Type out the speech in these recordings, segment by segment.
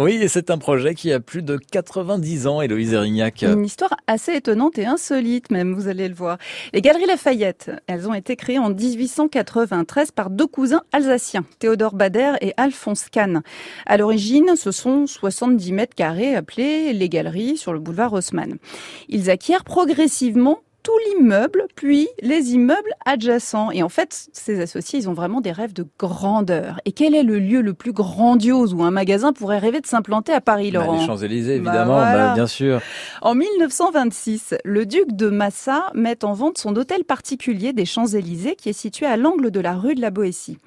Oui, et c'est un projet qui a plus de 90 ans, Héloïse Erignac. Une histoire assez étonnante et insolite même, vous allez le voir. Les Galeries Lafayette, elles ont été créées en 1893 par deux cousins alsaciens, Théodore Bader et Alphonse Kahn. À l'origine, ce sont 70 mètres carrés appelés les Galeries sur le boulevard Haussmann. Ils acquièrent progressivement tout l'immeuble, puis les immeubles adjacents. Et en fait, ces associés, ils ont vraiment des rêves de grandeur. Et quel est le lieu le plus grandiose où un magasin pourrait rêver de s'implanter à Paris, bah, Laurent? Les Champs-Élysées, bah, évidemment, bah, bien sûr. En 1926, le duc de Massa met en vente son hôtel particulier des Champs-Élysées qui est situé à l'angle de la rue de la Boétie.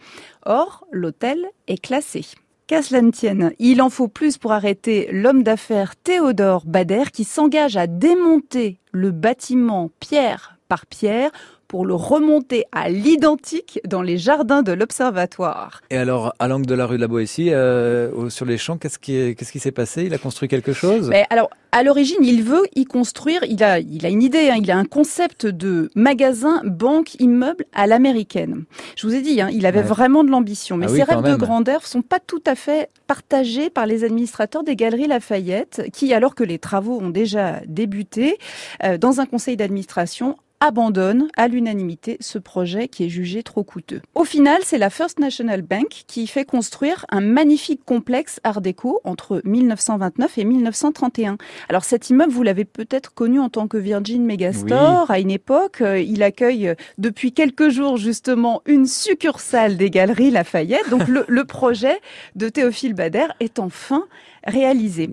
Or, l'hôtel est classé. Qu'à cela ne tienne, il en faut plus pour arrêter l'homme d'affaires Théodore Bader qui s'engage à démonter le bâtiment pierre par pierre pour le remonter à l'identique dans les jardins de l'Observatoire. Et alors, à l'angle de la rue de la Boétie, euh, sur les champs, qu'est-ce qui, qu'est-ce qui s'est passé? Il a construit quelque chose? Mais alors, à l'origine, il veut y construire, il a, il a une idée, hein, il a un concept de magasin, banque, immeuble à l'américaine. Je vous ai dit, hein, il avait vraiment de l'ambition, mais ah ses rêves de grandeur sont pas tout à fait partagés par les administrateurs des Galeries Lafayette, qui, alors que les travaux ont déjà débuté, euh, dans un conseil d'administration, abandonne à l'unanimité ce projet qui est jugé trop coûteux. Au final, c'est la First National Bank qui fait construire un magnifique complexe art déco entre 1929 et 1931. Alors cet immeuble, vous l'avez peut-être connu en tant que Virgin Megastore à une époque. Euh, il accueille depuis quelques jours justement une succursale des Galeries Lafayette. Donc le, le projet de Théophile Bader est enfin réalisé.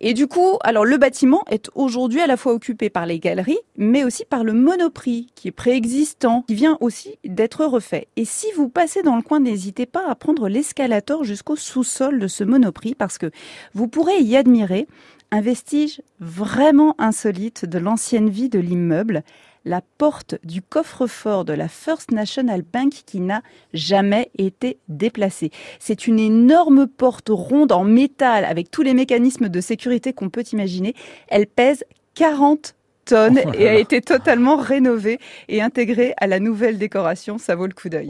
Et du coup, alors le bâtiment est aujourd'hui à la fois occupé par les galeries, mais aussi par le Monoprix, qui est préexistant, qui vient aussi d'être refait. Et si vous passez dans le coin, n'hésitez pas à prendre l'escalator jusqu'au sous-sol de ce Monoprix, parce que vous pourrez y admirer un vestige vraiment insolite de l'ancienne vie de l'immeuble la porte du coffre-fort de la First National Bank qui n'a jamais été déplacée. C'est une énorme porte ronde en métal avec tous les mécanismes de sécurité qu'on peut imaginer. Elle pèse 40 tonnes et a été totalement rénovée et intégrée à la nouvelle décoration. Ça vaut le coup d'œil.